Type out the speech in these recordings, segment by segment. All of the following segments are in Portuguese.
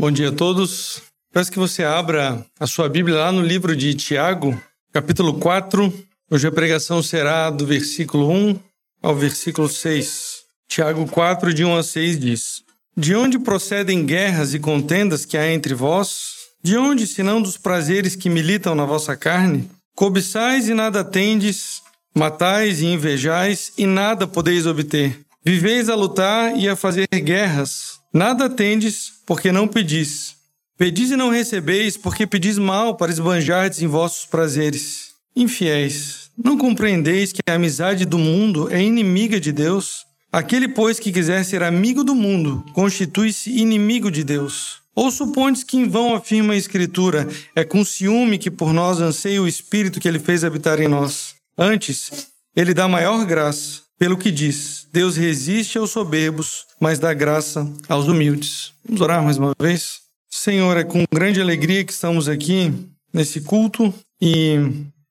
Bom dia a todos. Peço que você abra a sua Bíblia lá no livro de Tiago, capítulo 4. Hoje a pregação será do versículo 1 ao versículo 6. Tiago 4, de 1 a 6 diz: De onde procedem guerras e contendas que há entre vós? De onde, senão dos prazeres que militam na vossa carne? Cobiçais e nada tendes, matais e invejais e nada podeis obter. Viveis a lutar e a fazer guerras. Nada tendes, porque não pedis. Pedis e não recebeis, porque pedis mal para esbanjardes em vossos prazeres. Infiéis, não compreendeis que a amizade do mundo é inimiga de Deus? Aquele, pois, que quiser ser amigo do mundo, constitui-se inimigo de Deus. Ou supondes que em vão afirma a Escritura, é com ciúme que por nós anseia o Espírito que ele fez habitar em nós? Antes, ele dá maior graça, pelo que diz: Deus resiste aos soberbos, mas dá graça aos humildes. Vamos orar mais uma vez? Senhor, é com grande alegria que estamos aqui nesse culto e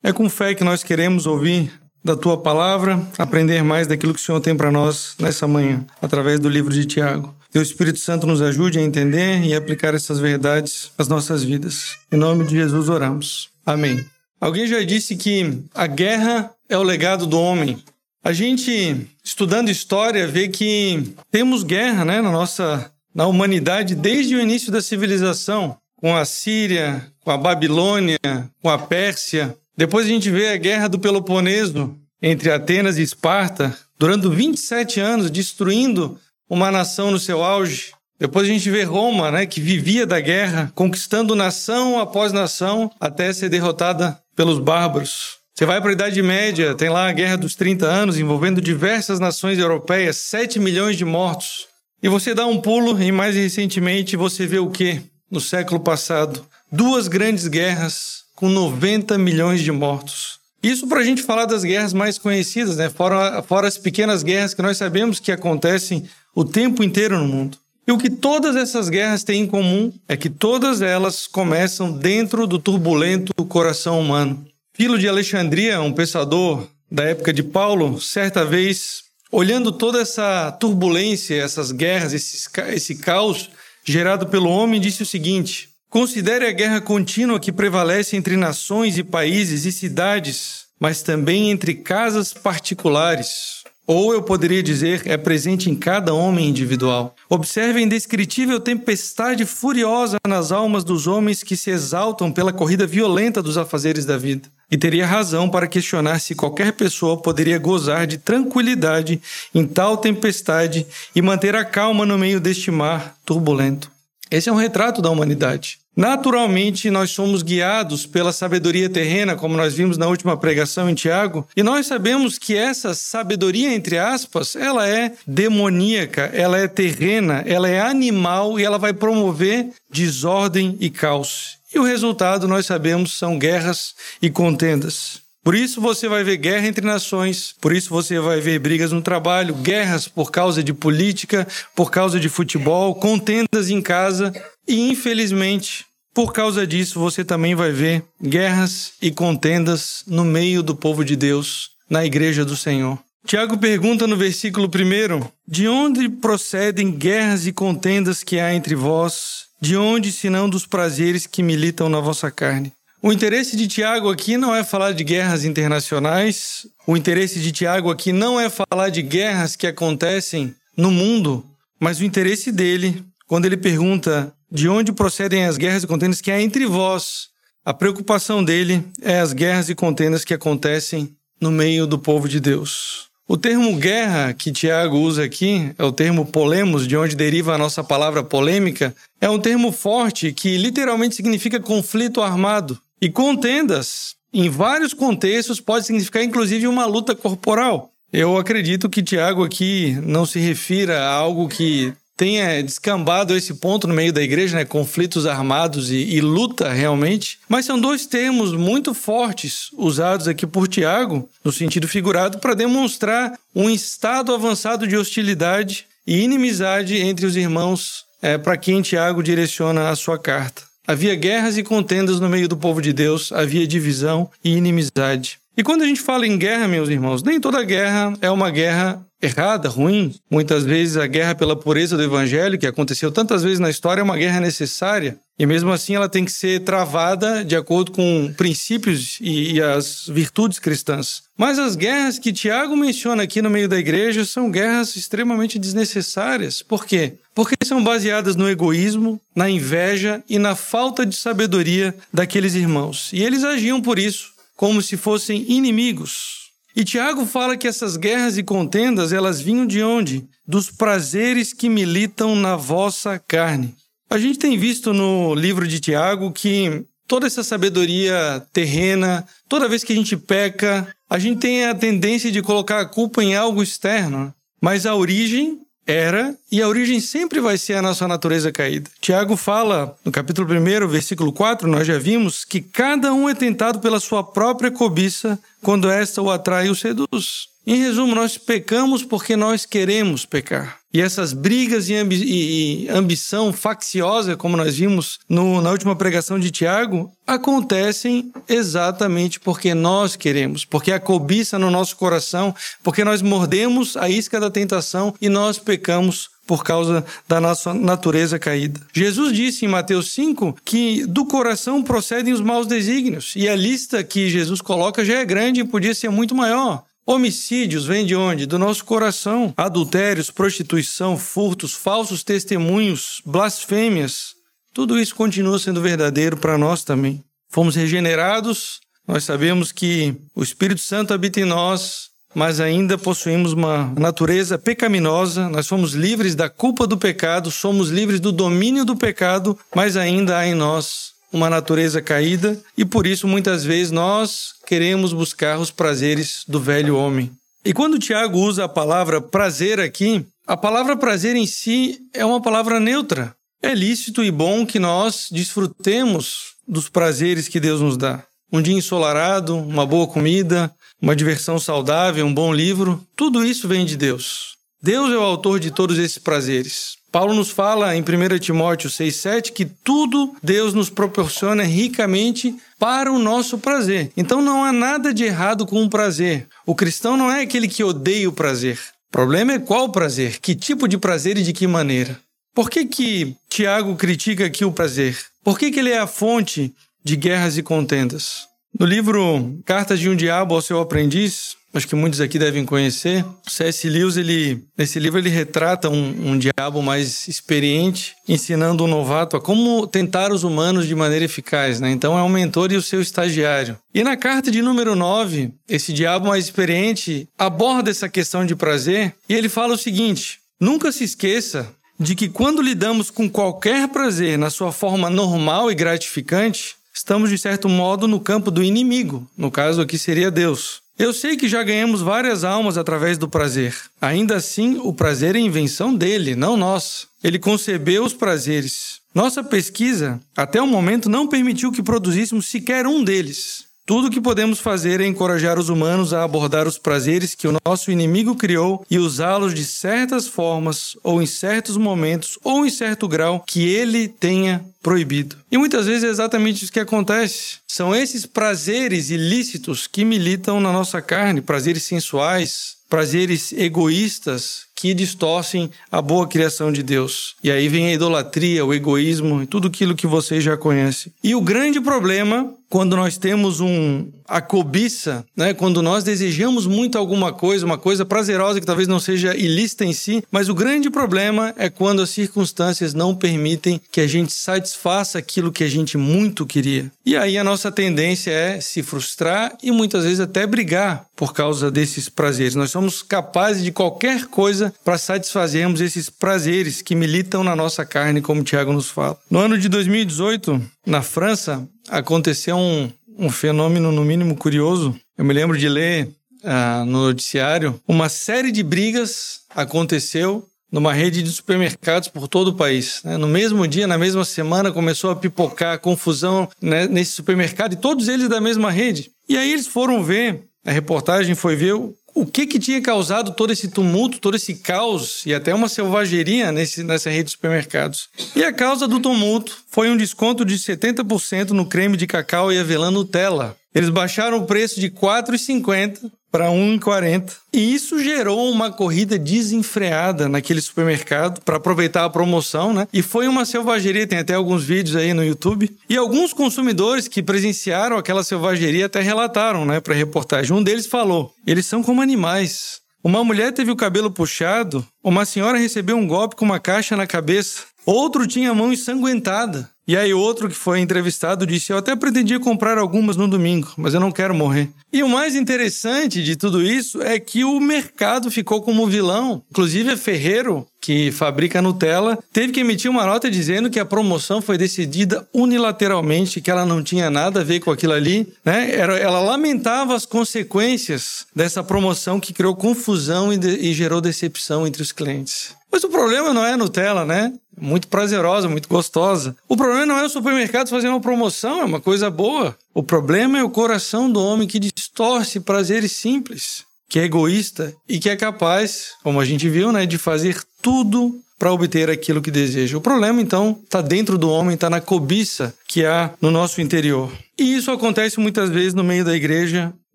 é com fé que nós queremos ouvir da tua palavra, aprender mais daquilo que o Senhor tem para nós nessa manhã, através do livro de Tiago. Que o Espírito Santo nos ajude a entender e aplicar essas verdades às nossas vidas. Em nome de Jesus oramos. Amém. Alguém já disse que a guerra é o legado do homem. A gente, estudando história, vê que temos guerra né, na nossa na humanidade desde o início da civilização, com a Síria, com a Babilônia, com a Pérsia, depois a gente vê a Guerra do Peloponeso entre Atenas e Esparta, durando 27 anos, destruindo uma nação no seu auge. Depois a gente vê Roma, né, que vivia da guerra, conquistando nação após nação, até ser derrotada pelos bárbaros. Você vai para a Idade Média, tem lá a Guerra dos 30 Anos, envolvendo diversas nações europeias, 7 milhões de mortos. E você dá um pulo e mais recentemente você vê o quê? No século passado, duas grandes guerras com 90 milhões de mortos. Isso para a gente falar das guerras mais conhecidas, né? Fora, fora as pequenas guerras que nós sabemos que acontecem o tempo inteiro no mundo. E o que todas essas guerras têm em comum é que todas elas começam dentro do turbulento coração humano. Filo de Alexandria, um pensador da época de Paulo, certa vez, olhando toda essa turbulência, essas guerras, esse, esse caos gerado pelo homem, disse o seguinte: Considere a guerra contínua que prevalece entre nações e países e cidades, mas também entre casas particulares. Ou eu poderia dizer, é presente em cada homem individual. Observe a indescritível tempestade furiosa nas almas dos homens que se exaltam pela corrida violenta dos afazeres da vida. E teria razão para questionar se qualquer pessoa poderia gozar de tranquilidade em tal tempestade e manter a calma no meio deste mar turbulento. Esse é um retrato da humanidade. Naturalmente, nós somos guiados pela sabedoria terrena, como nós vimos na última pregação em Tiago, e nós sabemos que essa sabedoria, entre aspas, ela é demoníaca, ela é terrena, ela é animal e ela vai promover desordem e caos. E o resultado, nós sabemos, são guerras e contendas. Por isso você vai ver guerra entre nações, por isso você vai ver brigas no trabalho, guerras por causa de política, por causa de futebol, contendas em casa e, infelizmente, por causa disso você também vai ver guerras e contendas no meio do povo de Deus, na igreja do Senhor. Tiago pergunta no versículo 1: De onde procedem guerras e contendas que há entre vós? De onde, senão dos prazeres que militam na vossa carne? O interesse de Tiago aqui não é falar de guerras internacionais, o interesse de Tiago aqui não é falar de guerras que acontecem no mundo, mas o interesse dele, quando ele pergunta de onde procedem as guerras e contendas que há entre vós, a preocupação dele é as guerras e contendas que acontecem no meio do povo de Deus. O termo guerra que Tiago usa aqui é o termo polemos, de onde deriva a nossa palavra polêmica. É um termo forte que literalmente significa conflito armado. E contendas, em vários contextos, pode significar inclusive uma luta corporal. Eu acredito que Tiago aqui não se refira a algo que tenha descambado esse ponto no meio da igreja, né? conflitos armados e, e, luta realmente. Mas são dois termos muito fortes usados aqui por Tiago, no sentido figurado, para demonstrar um estado avançado de hostilidade e inimizade entre os irmãos é, para quem Tiago direciona a sua carta. Havia guerras e contendas no meio do povo de Deus, havia divisão e inimizade. E quando a gente fala em guerra, meus irmãos, nem toda guerra é uma guerra errada, ruim. Muitas vezes a guerra pela pureza do evangelho, que aconteceu tantas vezes na história, é uma guerra necessária. E mesmo assim ela tem que ser travada de acordo com princípios e, e, as virtudes cristãs. Mas as guerras que Tiago menciona aqui no meio da igreja são guerras extremamente desnecessárias. Por quê? Porque são baseadas no egoísmo, na inveja e na falta de sabedoria daqueles irmãos. E eles agiam por isso, como se fossem inimigos. E Tiago fala que essas guerras e contendas, elas vinham de onde? Dos prazeres que militam na vossa carne. A gente tem visto no livro de Tiago que toda essa sabedoria terrena, toda vez que a gente peca, a gente tem a tendência de colocar a culpa em algo externo. Mas a origem era e a origem sempre vai ser a nossa natureza caída. Tiago fala no capítulo 1, versículo 4, nós já vimos que cada um é tentado pela sua própria cobiça quando esta o atrai e o seduz. Em resumo, nós pecamos porque nós queremos pecar. E essas brigas e, ambi e ambição facciosa, como nós vimos no, na última pregação de Tiago, acontecem exatamente porque nós queremos, porque a cobiça no nosso coração, porque nós mordemos a isca da tentação e nós pecamos por causa da nossa natureza caída. Jesus disse em Mateus 5 que do coração procedem os maus desígnios, e a lista que Jesus coloca já é grande e podia ser muito maior. Homicídios vêm de onde? Do nosso coração. Adultérios, prostituição, furtos, falsos testemunhos, blasfêmias. Tudo isso continua sendo verdadeiro para nós também. Fomos regenerados, nós sabemos que o Espírito Santo habita em nós, mas ainda possuímos uma natureza pecaminosa, nós somos livres da culpa do pecado, somos livres do domínio do pecado, mas ainda há em nós uma natureza caída e por isso muitas vezes nós queremos buscar os prazeres do velho homem. E quando Tiago usa a palavra prazer aqui, a palavra prazer em si é uma palavra neutra. É lícito e bom que nós desfrutemos dos prazeres que Deus nos dá. Um dia ensolarado, uma boa comida, uma diversão saudável, um bom livro, tudo isso vem de Deus. Deus é o autor de todos esses prazeres. Paulo nos fala em 1 Timóteo 6,7 que tudo Deus nos proporciona ricamente para o nosso prazer. Então não há nada de errado com o prazer. O cristão não é aquele que odeia o prazer. O problema é qual prazer, que tipo de prazer e de que maneira. Por que, que Tiago critica aqui o prazer? Por que, que ele é a fonte de guerras e contendas? No livro Cartas de um Diabo ao Seu Aprendiz, acho que muitos aqui devem conhecer. C.S. Lewis, ele, nesse livro, ele retrata um, um, diabo mais experiente, ensinando um novato a como tentar os humanos de maneira eficaz. Né? Então, é um mentor e o seu estagiário. E na carta de número 9, esse diabo mais experiente aborda essa questão de prazer e ele fala o seguinte: nunca se esqueça de que quando lidamos com qualquer prazer na sua forma normal e gratificante, estamos de certo modo no campo do inimigo, no caso aqui seria Deus. Eu sei que já ganhamos várias almas através do prazer. Ainda assim, o prazer é invenção dele, não nós. Ele concebeu os prazeres. Nossa pesquisa, até o momento, não permitiu que produzíssemos sequer um deles. Tudo o que podemos fazer é encorajar os humanos a abordar os prazeres que o nosso inimigo criou e usá-los de certas formas, ou em certos momentos, ou em certo grau que ele tenha proibido. E muitas vezes é exatamente isso que acontece. São esses prazeres ilícitos que militam na nossa carne, prazeres sensuais, prazeres egoístas que distorcem a boa criação de Deus. E aí vem a idolatria, o egoísmo e tudo aquilo que você já conhece. E o grande problema quando nós temos um a cobiça, né, quando nós desejamos muito alguma coisa, uma coisa prazerosa que talvez não seja ilícita em si, mas o grande problema é quando as circunstâncias não permitem que a gente satisfaça aquilo que a gente muito queria. E aí a nossa tendência é se frustrar e muitas vezes até brigar por causa desses prazeres. Nós somos capazes de qualquer coisa para satisfazermos esses prazeres que militam na nossa carne, como o Tiago nos fala. No ano de 2018, na França, aconteceu um, um fenômeno, no mínimo, curioso. Eu me lembro de ler ah, no noticiário uma série de brigas aconteceu numa rede de supermercados por todo o país. Né? No mesmo dia, na mesma semana, começou a pipocar a confusão né, nesse supermercado e todos eles da mesma rede. E aí eles foram ver, a reportagem foi ver o que que tinha causado todo esse tumulto, todo esse caos e até uma selvageria nesse, nessa rede de supermercados. E a causa do tumulto foi um desconto de 70% no creme de cacau e avelã Nutella. Eles baixaram o preço de R$ 4,50 para 1,40. E isso gerou uma corrida desenfreada naquele supermercado para aproveitar a promoção, né? E foi uma selvageria, tem até alguns vídeos aí no YouTube. E alguns consumidores que presenciaram aquela selvageria até relataram, né, para reportagem. Um deles falou: "Eles são como animais. Uma mulher teve o cabelo puxado, uma senhora recebeu um golpe com uma caixa na cabeça, outro tinha a mão ensanguentada. E aí outro que foi entrevistado disse: "Eu até pretendia comprar algumas no domingo, mas eu não quero morrer". E o mais interessante de tudo isso é que o mercado ficou como vilão. Inclusive a Ferreiro, que fabrica Nutella, teve que emitir uma nota dizendo que a promoção foi decidida unilateralmente, que ela não tinha nada a ver com aquilo ali, né? Ela lamentava as consequências dessa promoção que criou confusão e, gerou decepção entre os clientes. Mas o problema não é a Nutella, né? Muito prazerosa, muito gostosa. O problema não é o supermercado fazer uma promoção, é uma coisa boa. O problema é o coração do homem que distorce prazeres simples, que é egoísta e que é capaz, como a gente viu, né, de fazer tudo para obter aquilo que deseja. O problema, então, está dentro do homem, está na cobiça que há no nosso interior. E isso acontece muitas vezes no meio da igreja.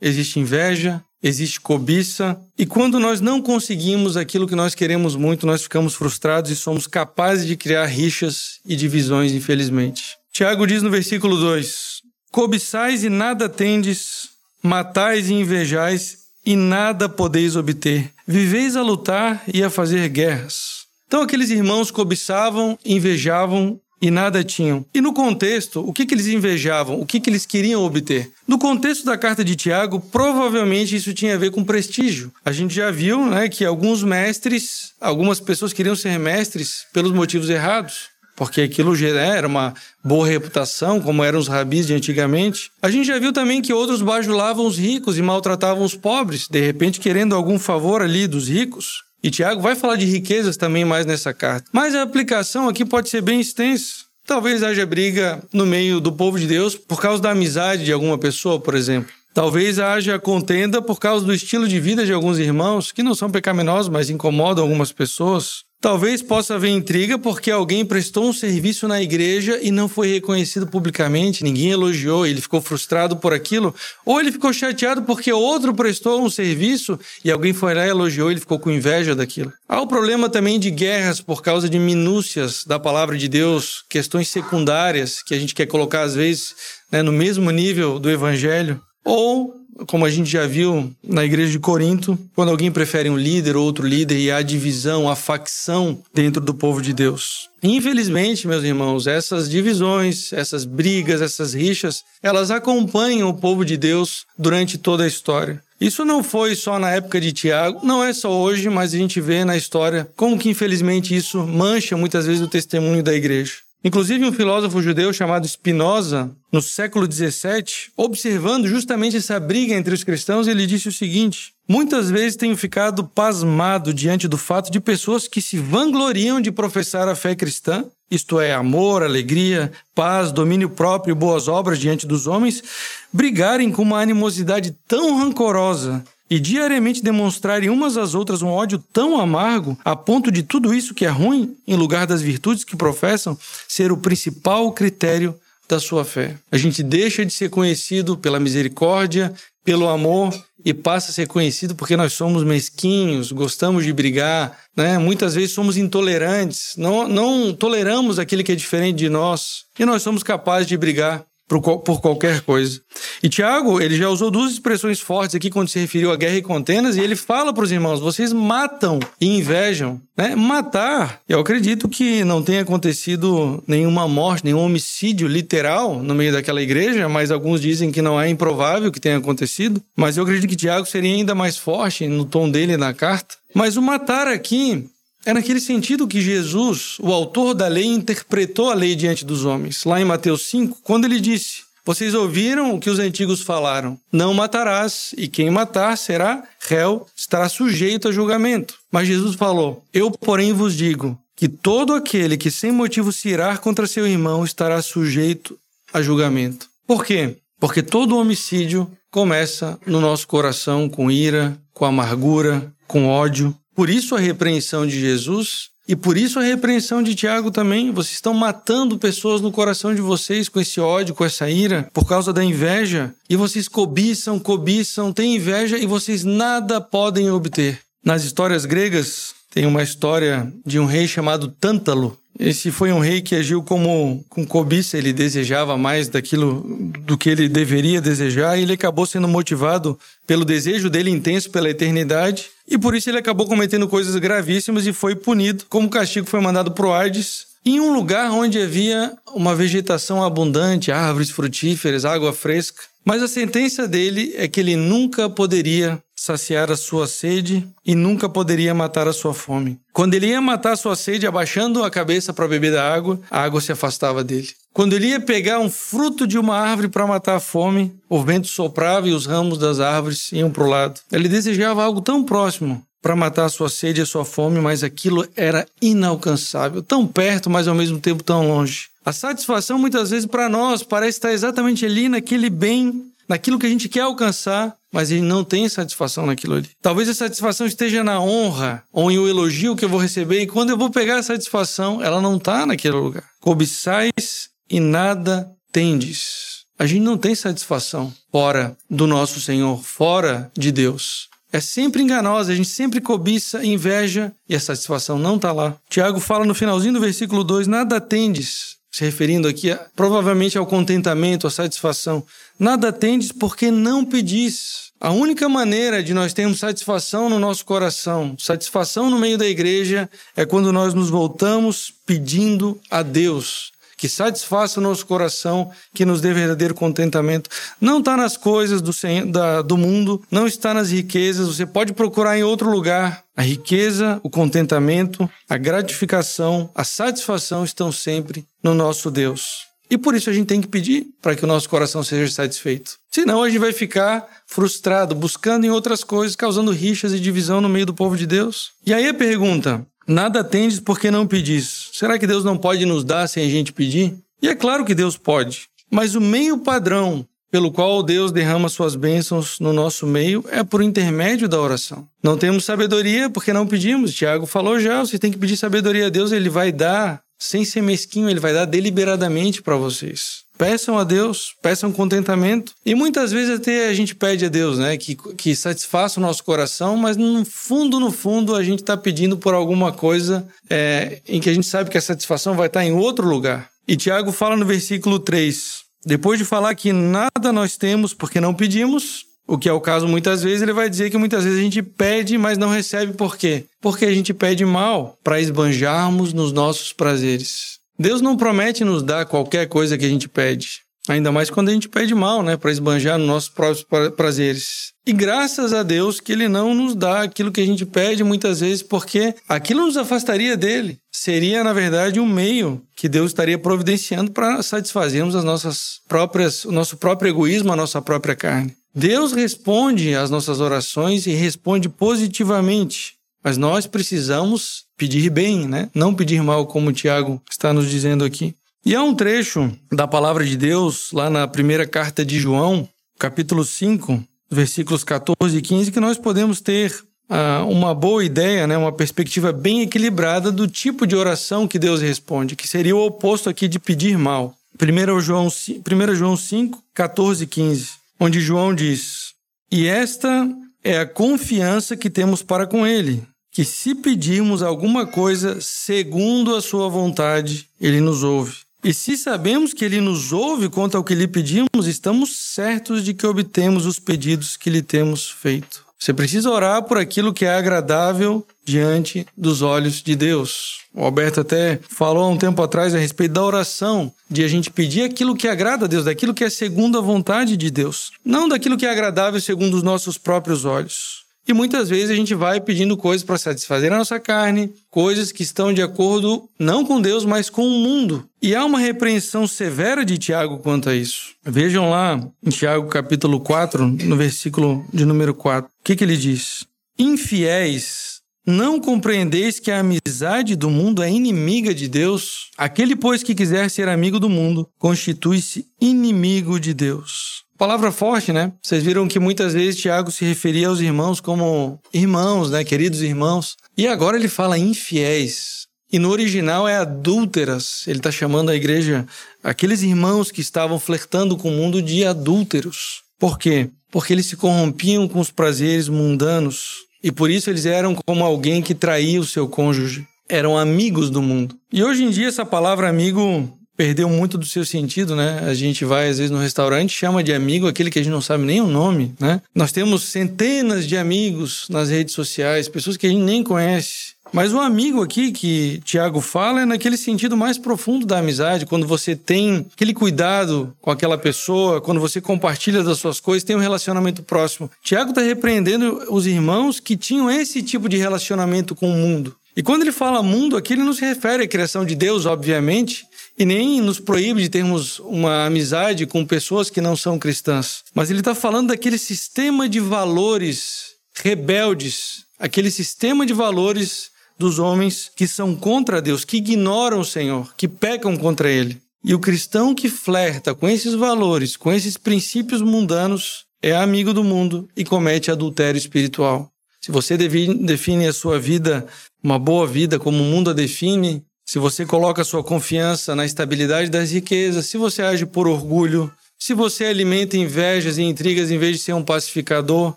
Existe inveja, existe cobiça, e quando nós não conseguimos aquilo que nós queremos muito, nós ficamos frustrados e somos capazes de criar rixas e divisões, infelizmente. Tiago diz no versículo 2: Cobiçais e nada tendes, matais e invejais e nada podeis obter. Viveis a lutar e a fazer guerras. Então aqueles irmãos cobiçavam, invejavam e nada tinham. E no contexto, o que, que eles invejavam? O que, que eles queriam obter? No contexto da carta de Tiago, provavelmente isso tinha a ver com prestígio. A gente já viu né, que alguns mestres, algumas pessoas queriam ser mestres pelos motivos errados. Porque aquilo era uma boa reputação, como eram os rabis de antigamente. A gente já viu também que outros bajulavam os ricos e maltratavam os pobres, de repente querendo algum favor ali dos ricos. E Tiago vai falar de riquezas também mais nessa carta. Mas a aplicação aqui pode ser bem extensa. Talvez haja briga no meio do povo de Deus por causa da amizade de alguma pessoa, por exemplo. Talvez haja contenda por causa do estilo de vida de alguns irmãos, que não são pecaminosos, mas incomodam algumas pessoas. Talvez possa haver intriga porque alguém prestou um serviço na igreja e não foi reconhecido publicamente, ninguém elogiou, ele ficou frustrado por aquilo, ou ele ficou chateado porque outro prestou um serviço e alguém foi lá e elogiou, ele ficou com inveja daquilo. Há o problema também de guerras por causa de minúcias da palavra de Deus, questões secundárias que a gente quer colocar às vezes né, no mesmo nível do evangelho. Ou como a gente já viu na igreja de Corinto, quando alguém prefere um líder ou outro líder e há divisão, a facção dentro do povo de Deus. Infelizmente, meus irmãos, essas divisões, essas brigas, essas rixas, elas acompanham o povo de Deus durante toda a história. Isso não foi só na época de Tiago, não é só hoje, mas a gente vê na história como que infelizmente isso mancha muitas vezes o testemunho da igreja. Inclusive, um filósofo judeu chamado Spinoza, no século XVII, observando justamente essa briga entre os cristãos, ele disse o seguinte: Muitas vezes tenho ficado pasmado diante do fato de pessoas que se vangloriam de professar a fé cristã, isto é, amor, alegria, paz, domínio próprio e boas obras diante dos homens, brigarem com uma animosidade tão rancorosa e diariamente demonstrarem umas às outras um ódio tão amargo a ponto de tudo isso que é ruim, em lugar das virtudes que professam, ser o principal critério da sua fé. A gente deixa de ser conhecido pela misericórdia, pelo amor e passa a ser conhecido porque nós somos mesquinhos, gostamos de brigar, né? Muitas vezes somos intolerantes, não, não toleramos aquele que é diferente de nós e nós somos capazes de brigar por, qualquer coisa. E Tiago, ele já usou duas expressões fortes aqui quando se referiu à guerra e contendas, e ele fala para os irmãos: vocês matam e invejam. Né? Matar, eu acredito que não tenha acontecido nenhuma morte, nenhum homicídio literal no meio daquela igreja, mas alguns dizem que não é improvável que tenha acontecido. Mas eu acredito que Tiago seria ainda mais forte no tom dele na carta. Mas o matar aqui é naquele sentido que Jesus, o autor da lei, interpretou a lei diante dos homens. Lá em Mateus 5, quando ele disse: Vocês ouviram o que os antigos falaram: Não matarás, e quem matar será réu, estará sujeito a julgamento. Mas Jesus falou: Eu, porém, vos digo que todo aquele que sem motivo se irá contra seu irmão estará sujeito a julgamento. Por quê? Porque todo homicídio começa no nosso coração com ira, com amargura, com ódio. Por isso a repreensão de Jesus E por isso a repreensão de Tiago também. Vocês estão matando pessoas no coração de vocês com esse ódio, com essa ira, por causa da inveja. E vocês cobiçam, cobiçam, têm inveja e vocês nada podem obter. Nas histórias gregas, tem uma história de um rei chamado Tântalo. Esse foi um rei que agiu como com cobiça, ele desejava mais daquilo do que ele deveria desejar, e ele acabou sendo motivado pelo desejo dele intenso pela eternidade, e por isso ele acabou cometendo coisas gravíssimas e foi punido. Como castigo foi mandado para o Hades, em um lugar onde havia uma vegetação abundante, árvores frutíferas, água fresca. Mas a sentença dele é que ele nunca poderia saciar a sua sede e nunca poderia matar a sua fome. Quando ele ia matar a sua sede, abaixando a cabeça para beber da água, a água se afastava dele. Quando ele ia pegar um fruto de uma árvore para matar a fome, o vento soprava e os ramos das árvores iam para o lado. Ele desejava algo tão próximo para matar a sua sede e a sua fome, mas aquilo era inalcançável, tão perto, mas ao mesmo tempo tão longe. A satisfação muitas vezes para nós parece estar exatamente ali naquele bem, naquilo que a gente quer alcançar, mas ele não tem satisfação naquilo ali. Talvez a satisfação esteja na honra ou em o elogio que eu vou receber, e quando eu vou pegar a satisfação, ela não está naquele lugar. Cobiçais e nada tendes. A gente não tem satisfação fora do nosso Senhor, fora de Deus. É sempre enganosa, a gente sempre cobiça, inveja e a satisfação não está lá. Tiago fala no finalzinho do versículo 2: Nada tendes, se referindo aqui a, provavelmente ao contentamento, à satisfação. Nada tendes porque não pedis. A única maneira de nós termos satisfação no nosso coração, satisfação no meio da igreja, é quando nós nos voltamos pedindo a Deus que satisfaça o nosso coração, que nos dê verdadeiro contentamento. Não está nas coisas do, da, do mundo, não está nas riquezas, você pode procurar em outro lugar. A riqueza, o contentamento, a gratificação, a satisfação estão sempre no nosso Deus. E por isso a gente tem que pedir para que o nosso coração seja satisfeito. Senão a gente vai ficar frustrado, buscando em outras coisas, causando rixas e divisão no meio do povo de Deus. E aí a pergunta: Nada tendes porque não pedis. Será que Deus não pode nos dar sem a gente pedir? E é claro que Deus pode, mas o meio padrão pelo qual Deus derrama suas bênçãos no nosso meio é por intermédio da oração. Não temos sabedoria porque não pedimos. Tiago falou já, você tem que pedir sabedoria a Deus, ele vai dar sem ser mesquinho, ele vai dar deliberadamente para vocês. Peçam a Deus, peçam contentamento. E muitas vezes até a gente pede a Deus, né, que, que satisfaça o nosso coração, mas no fundo, no fundo, a gente está pedindo por alguma coisa é, em que a gente sabe que a satisfação vai estar tá em outro lugar. E Tiago fala no versículo 3: depois de falar que nada nós temos porque não pedimos, o que é o caso muitas vezes, ele vai dizer que muitas vezes a gente pede, mas não recebe por quê? Porque a gente pede mal para esbanjarmos nos nossos prazeres. Deus não promete nos dar qualquer coisa que a gente pede. Ainda mais quando a gente pede mal, né? Para esbanjar nos nossos próprios prazeres. E graças a Deus que Ele não nos dá aquilo que a gente pede muitas vezes, porque aquilo nos afastaria dele. Seria, na verdade, um meio que Deus estaria providenciando para satisfazermos as nossas próprias, o nosso próprio egoísmo, a nossa própria carne. Deus responde às nossas orações e responde positivamente. Mas nós precisamos pedir bem, né? Não pedir mal, como o Tiago está nos dizendo aqui. E há um trecho da palavra de Deus, lá na primeira carta de João, capítulo 5, versículos 14 e 15, que nós podemos ter uh, uma boa ideia, né? uma perspectiva bem equilibrada do tipo de oração que Deus responde, que seria o oposto aqui de pedir mal. 1 João, 1 João 5, 14 e 15, onde João diz: E esta é a confiança que temos para com Ele, que se pedirmos alguma coisa segundo a Sua vontade, Ele nos ouve. E se sabemos que Ele nos ouve quanto ao que lhe pedimos, estamos certos de que obtemos os pedidos que lhe temos feito. Você precisa orar por aquilo que é agradável diante dos olhos de Deus. O Alberto até falou há um tempo atrás a respeito da oração, de a gente pedir aquilo que agrada a Deus, daquilo que é segundo a vontade de Deus, não daquilo que é agradável segundo os nossos próprios olhos. E muitas vezes a gente vai pedindo coisas para satisfazer a nossa carne, coisas que estão de acordo não com Deus, mas com o mundo. E há uma repreensão severa de Tiago quanto a isso. Vejam lá em Tiago capítulo 4, no versículo de número 4. O que, que ele diz? Infiéis, não compreendeis que a amizade do mundo é inimiga de Deus? Aquele, pois, que quiser ser amigo do mundo, constitui-se inimigo de Deus. Palavra forte, né? Vocês viram que muitas vezes Tiago se referia aos irmãos como irmãos, né? Queridos irmãos. E agora ele fala infiéis. E no original é adúlteras. Ele está chamando a igreja, aqueles irmãos que estavam flertando com o mundo, de adúlteros. Por quê? Porque eles se corrompiam com os prazeres mundanos. E por isso eles eram como alguém que traía o seu cônjuge. Eram amigos do mundo. E hoje em dia essa palavra amigo perdeu muito do seu sentido, né? A gente vai às vezes no restaurante, chama de amigo aquele que a gente não sabe nem o nome, né? Nós temos centenas de amigos nas redes sociais, pessoas que a gente nem conhece. Mas o amigo aqui que Tiago fala é naquele sentido mais profundo da amizade, quando você tem aquele cuidado com aquela pessoa, quando você compartilha das suas coisas, tem um relacionamento próximo. Tiago está repreendendo os irmãos que tinham esse tipo de relacionamento com o mundo. E quando ele fala mundo aqui, ele não se refere à criação de Deus, obviamente, e nem nos proíbe de termos uma amizade com pessoas que não são cristãs. Mas ele está falando daquele sistema de valores rebeldes, aquele sistema de valores dos homens que são contra Deus, que ignoram o Senhor, que pecam contra Ele. E o cristão que flerta com esses valores, com esses princípios mundanos, é amigo do mundo e comete adultério espiritual. Se você define a sua vida, uma boa vida, como o mundo a define, se você coloca sua confiança na estabilidade das riquezas, se você age por orgulho, se você alimenta invejas e intrigas em vez de ser um pacificador,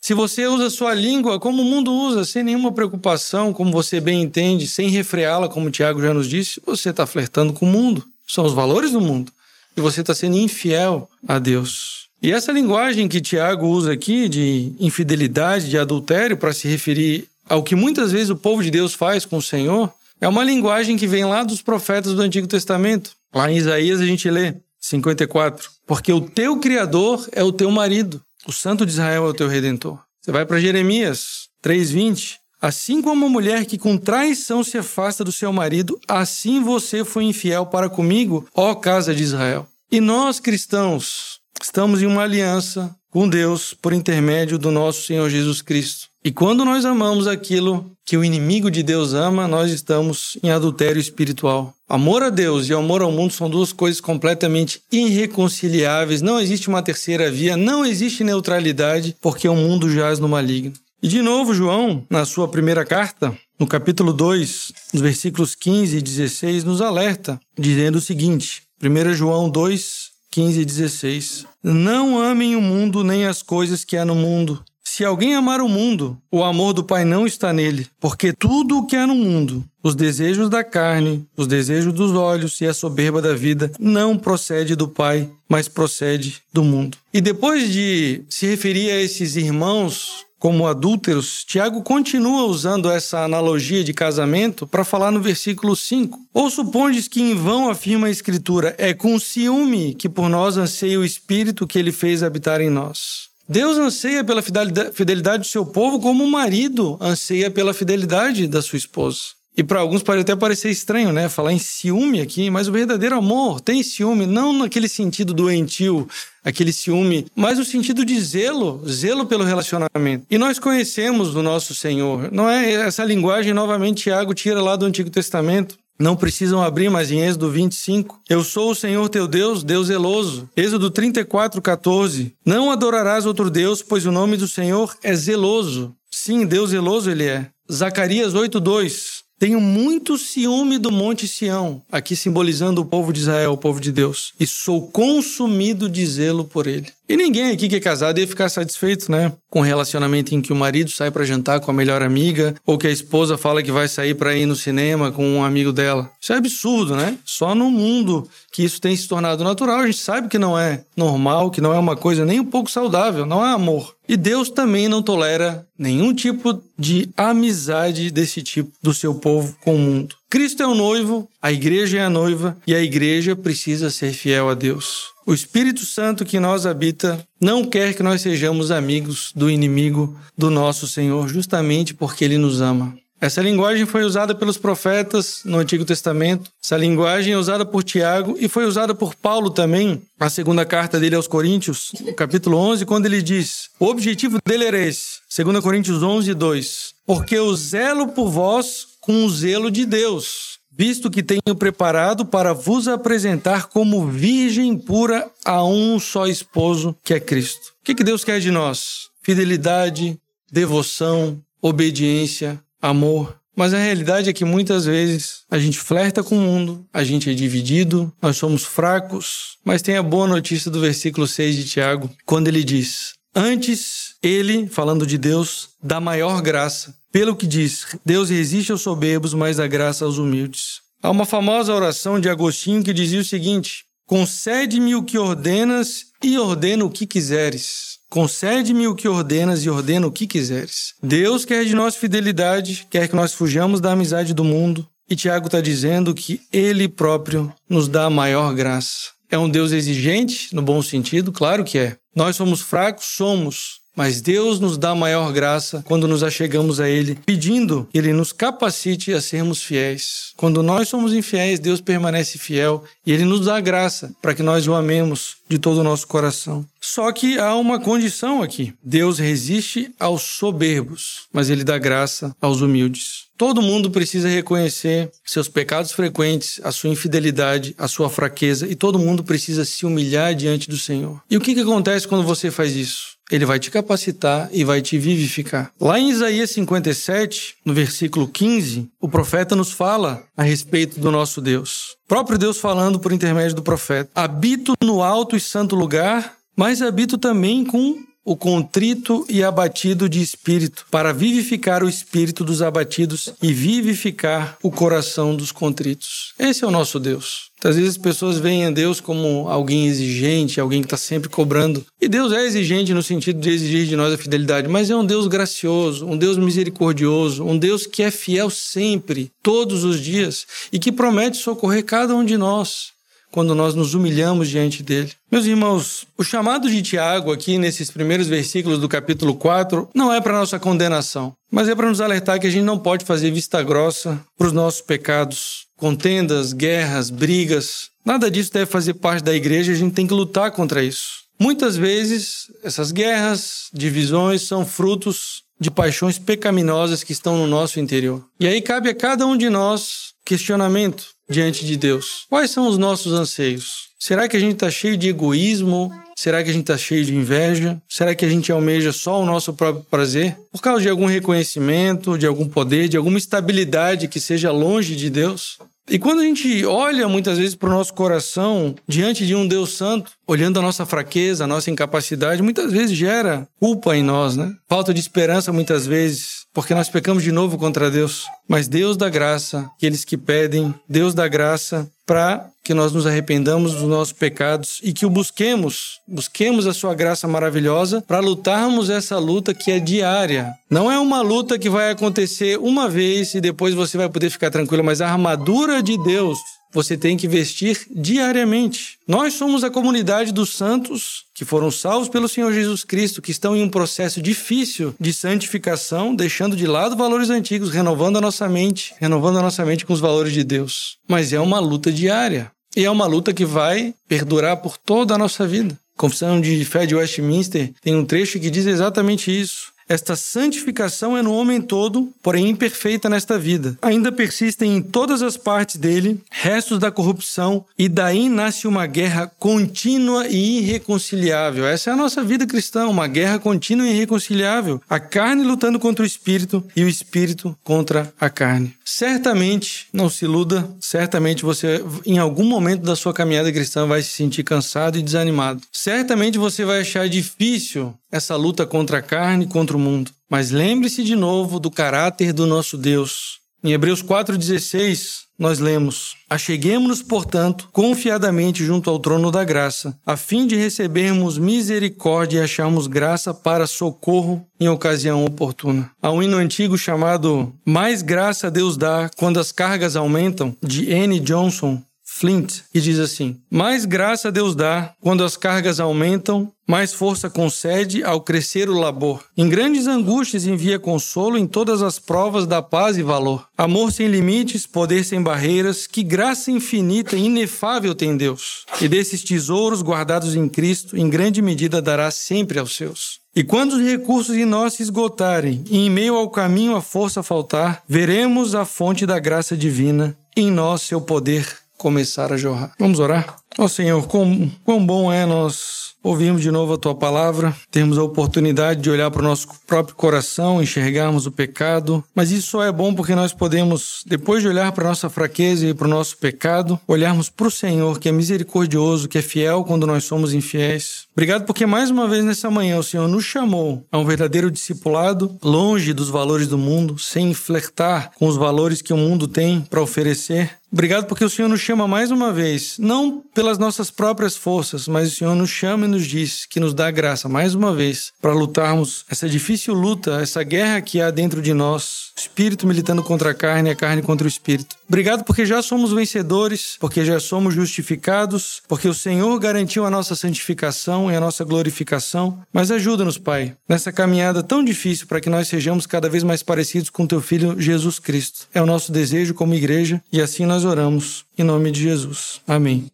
se você usa sua língua como o mundo usa, sem nenhuma preocupação, como você bem entende, sem refreá-la, como o Tiago já nos disse, você está flertando com o mundo. São os valores do mundo. E você está sendo infiel a Deus. E essa linguagem que Tiago usa aqui de infidelidade, de adultério, para se referir ao que muitas vezes o povo de Deus faz com o Senhor, é uma linguagem que vem lá dos profetas do Antigo Testamento. Lá em Isaías a gente lê 54. Porque o teu Criador é o teu marido, o Santo de Israel é o teu Redentor. Você vai para Jeremias 3,20. Assim como a mulher que com traição se afasta do seu marido, assim você foi infiel para comigo, ó casa de Israel. E nós, cristãos, estamos em uma aliança com Deus por intermédio do nosso Senhor Jesus Cristo. E quando nós amamos aquilo que o inimigo de Deus ama, nós estamos em adultério espiritual. Amor a Deus e amor ao mundo são duas coisas completamente irreconciliáveis. Não existe uma terceira via, não existe neutralidade, porque o mundo jaz no maligno. E de novo, João, na sua primeira carta, no capítulo 2, nos versículos 15 e 16, nos alerta, dizendo o seguinte: 1 João 2, 15 e 16. Não amem o mundo nem as coisas que há no mundo. Se alguém amar o mundo, o amor do Pai não está nele, porque tudo o que há no mundo, os desejos da carne, os desejos dos olhos e a soberba da vida, não procede do Pai, mas procede do mundo. E depois de se referir a esses irmãos como adúlteros, Tiago continua usando essa analogia de casamento para falar no versículo 5. Ou supondes que em vão afirma a Escritura, é com ciúme que por nós anseia o Espírito que ele fez habitar em nós. Deus anseia pela fidelidade do seu povo como o marido anseia pela fidelidade da sua esposa. E para alguns pode até parecer estranho, né? Falar em ciúme aqui, mas o verdadeiro amor tem ciúme, não naquele sentido doentio, aquele ciúme, mas no sentido de zelo, zelo pelo relacionamento. E nós conhecemos o nosso Senhor. Não é essa linguagem, novamente, Tiago tira lá do Antigo Testamento. Não precisam abrir, mas em Êxodo 25. Eu sou o Senhor teu Deus, Deus zeloso. Êxodo 34, 14. Não adorarás outro Deus, pois o nome do Senhor é zeloso. Sim, Deus zeloso ele é. Zacarias 8, 2. Tenho muito ciúme do Monte Sião, aqui simbolizando o povo de Israel, o povo de Deus, e sou consumido de zelo por ele. E ninguém aqui que é casado ia ficar satisfeito, né? Com um relacionamento em que o marido sai para jantar com a melhor amiga, ou que a esposa fala que vai sair para ir no cinema com um amigo dela. Isso é absurdo, né? Só no mundo que isso tem se tornado natural, a gente sabe que não é normal, que não é uma coisa nem um pouco saudável, não é amor. E Deus também não tolera nenhum tipo de amizade desse tipo do seu povo com o mundo. Cristo é o noivo, a igreja é a noiva e a igreja precisa ser fiel a Deus. O Espírito Santo que nós habita não quer que nós sejamos amigos do inimigo do nosso Senhor, justamente porque ele nos ama. Essa linguagem foi usada pelos profetas no Antigo Testamento. Essa linguagem é usada por Tiago e foi usada por Paulo também, na segunda carta dele aos Coríntios, capítulo 11, quando ele diz: O objetivo dele era esse, 2 Coríntios 11, 2. Porque o zelo por vós com o zelo de Deus, visto que tenho preparado para vos apresentar como virgem pura a um só esposo, que é Cristo. O que Deus quer de nós? Fidelidade, devoção, obediência, amor. Mas a realidade é que muitas vezes a gente flerta com o mundo, a gente é dividido, nós somos fracos. Mas tem a boa notícia do versículo 6 de Tiago, quando ele diz: Antes ele, falando de Deus, dá maior graça. Pelo que diz: Deus resiste aos soberbos, mas dá graça aos humildes. Há uma famosa oração de Agostinho que dizia o seguinte: Concede-me o que ordenas e ordena o que quiseres. Concede-me o que ordenas e ordena o que quiseres. Deus quer de nós fidelidade, quer que nós fujamos da amizade do mundo. E Tiago está dizendo que Ele próprio nos dá a maior graça. É um Deus exigente, no bom sentido? Claro que é. Nós somos fracos? Somos. Mas Deus nos dá maior graça quando nos achegamos a Ele, pedindo que Ele nos capacite a sermos fiéis. Quando nós somos infiéis, Deus permanece fiel e Ele nos dá graça para que nós o amemos de todo o nosso coração. Só que há uma condição aqui: Deus resiste aos soberbos, mas Ele dá graça aos humildes. Todo mundo precisa reconhecer seus pecados frequentes, a sua infidelidade, a sua fraqueza, e todo mundo precisa se humilhar diante do Senhor. E o que, que acontece quando você faz isso? Ele vai te capacitar e vai te vivificar. Lá em Isaías 57, no versículo 15, o profeta nos fala a respeito do nosso Deus. O próprio Deus falando por intermédio do profeta: Habito no alto e santo lugar, mas habito também com o contrito e abatido de espírito, para vivificar o espírito dos abatidos e vivificar o coração dos contritos. Esse é o nosso Deus. Às vezes as pessoas veem a Deus como alguém exigente, alguém que está sempre cobrando. E Deus é exigente no sentido de exigir de nós a fidelidade, mas é um Deus gracioso, um Deus misericordioso, um Deus que é fiel sempre, todos os dias, e que promete socorrer cada um de nós quando nós nos humilhamos diante dele. Meus irmãos, o chamado de Tiago aqui nesses primeiros versículos do capítulo 4 não é para nossa condenação, mas é para nos alertar que a gente não pode fazer vista grossa para os nossos pecados, contendas, guerras, brigas. Nada disso deve fazer parte da igreja, a gente tem que lutar contra isso. Muitas vezes, essas guerras, divisões são frutos de paixões pecaminosas que estão no nosso interior. E aí cabe a cada um de nós questionamento diante de Deus. Quais são os nossos anseios? Será que a gente está cheio de egoísmo? Será que a gente está cheio de inveja? Será que a gente almeja só o nosso próprio prazer? Por causa de algum reconhecimento, de algum poder, de alguma estabilidade que seja longe de Deus? E quando a gente olha muitas vezes para o nosso coração diante de um Deus Santo, olhando a nossa fraqueza, a nossa incapacidade, muitas vezes gera culpa em nós, né? Falta de esperança muitas vezes, porque nós pecamos de novo contra Deus. Mas Deus dá graça, aqueles que pedem, Deus dá graça para que nós nos arrependamos dos nossos pecados e que o busquemos, busquemos a sua graça maravilhosa para lutarmos essa luta que é diária. Não é uma luta que vai acontecer uma vez e depois você vai poder ficar tranquilo, mas a armadura de Deus você tem que vestir diariamente. Nós somos a comunidade dos santos que foram salvos pelo Senhor Jesus Cristo, que estão em um processo difícil de santificação, deixando de lado valores antigos, renovando a nossa mente, renovando a nossa mente com os valores de Deus. Mas é uma luta diária. E é uma luta que vai perdurar por toda a nossa vida. Confissão de Fé de Westminster tem um trecho que diz exatamente isso. Esta santificação é no homem todo, porém imperfeita nesta vida. Ainda persistem em todas as partes dele restos da corrupção, e daí nasce uma guerra contínua e irreconciliável. Essa é a nossa vida cristã, uma guerra contínua e irreconciliável. A carne lutando contra o espírito e o espírito contra a carne. Certamente, não se iluda, certamente você, em algum momento da sua caminhada cristã, vai se sentir cansado e desanimado. Certamente você vai achar difícil essa luta contra a carne, contra o mundo. Mas lembre-se de novo do caráter do nosso Deus. Em Hebreus 4,16, nós lemos: Acheguemos-nos, portanto, confiadamente junto ao trono da graça, a fim de recebermos misericórdia e acharmos graça para socorro em ocasião oportuna. Há um hino antigo chamado Mais Graça Deus Dá Quando as Cargas Aumentam, de N. Johnson, Flint, que diz assim: Mais graça Deus dá quando as cargas aumentam, mais força concede ao crescer o labor. Em grandes angústias envia consolo em todas as provas da paz e valor. Amor sem limites, poder sem barreiras, que graça infinita e inefável tem Deus. E desses tesouros guardados em Cristo, em grande medida dará sempre aos seus. E quando os recursos em nós se esgotarem e em meio ao caminho a força faltar, veremos a fonte da graça divina em nós seu poder começar a jorrar. Vamos orar? Ó oh, Senhor, quão, quão bom é nós ouvirmos de novo a tua palavra, termos a oportunidade de olhar para o nosso próprio coração, enxergarmos o pecado, mas isso só é bom porque nós podemos, depois de olhar para a nossa fraqueza e para o nosso pecado, olharmos para o Senhor, que é misericordioso, que é fiel quando nós somos infiéis. Obrigado porque mais uma vez nessa manhã o Senhor nos chamou a um verdadeiro discipulado, longe dos valores do mundo, sem flertar com os valores que o mundo tem para oferecer, Obrigado porque o Senhor nos chama mais uma vez, não pelas nossas próprias forças, mas o Senhor nos chama e nos diz que nos dá graça mais uma vez para lutarmos essa difícil luta, essa guerra que há dentro de nós, espírito militando contra a carne e a carne contra o espírito. Obrigado porque já somos vencedores, porque já somos justificados, porque o Senhor garantiu a nossa santificação e a nossa glorificação. Mas ajuda-nos, Pai, nessa caminhada tão difícil para que nós sejamos cada vez mais parecidos com teu filho Jesus Cristo. É o nosso desejo como igreja e assim nós oramos. Em nome de Jesus. Amém.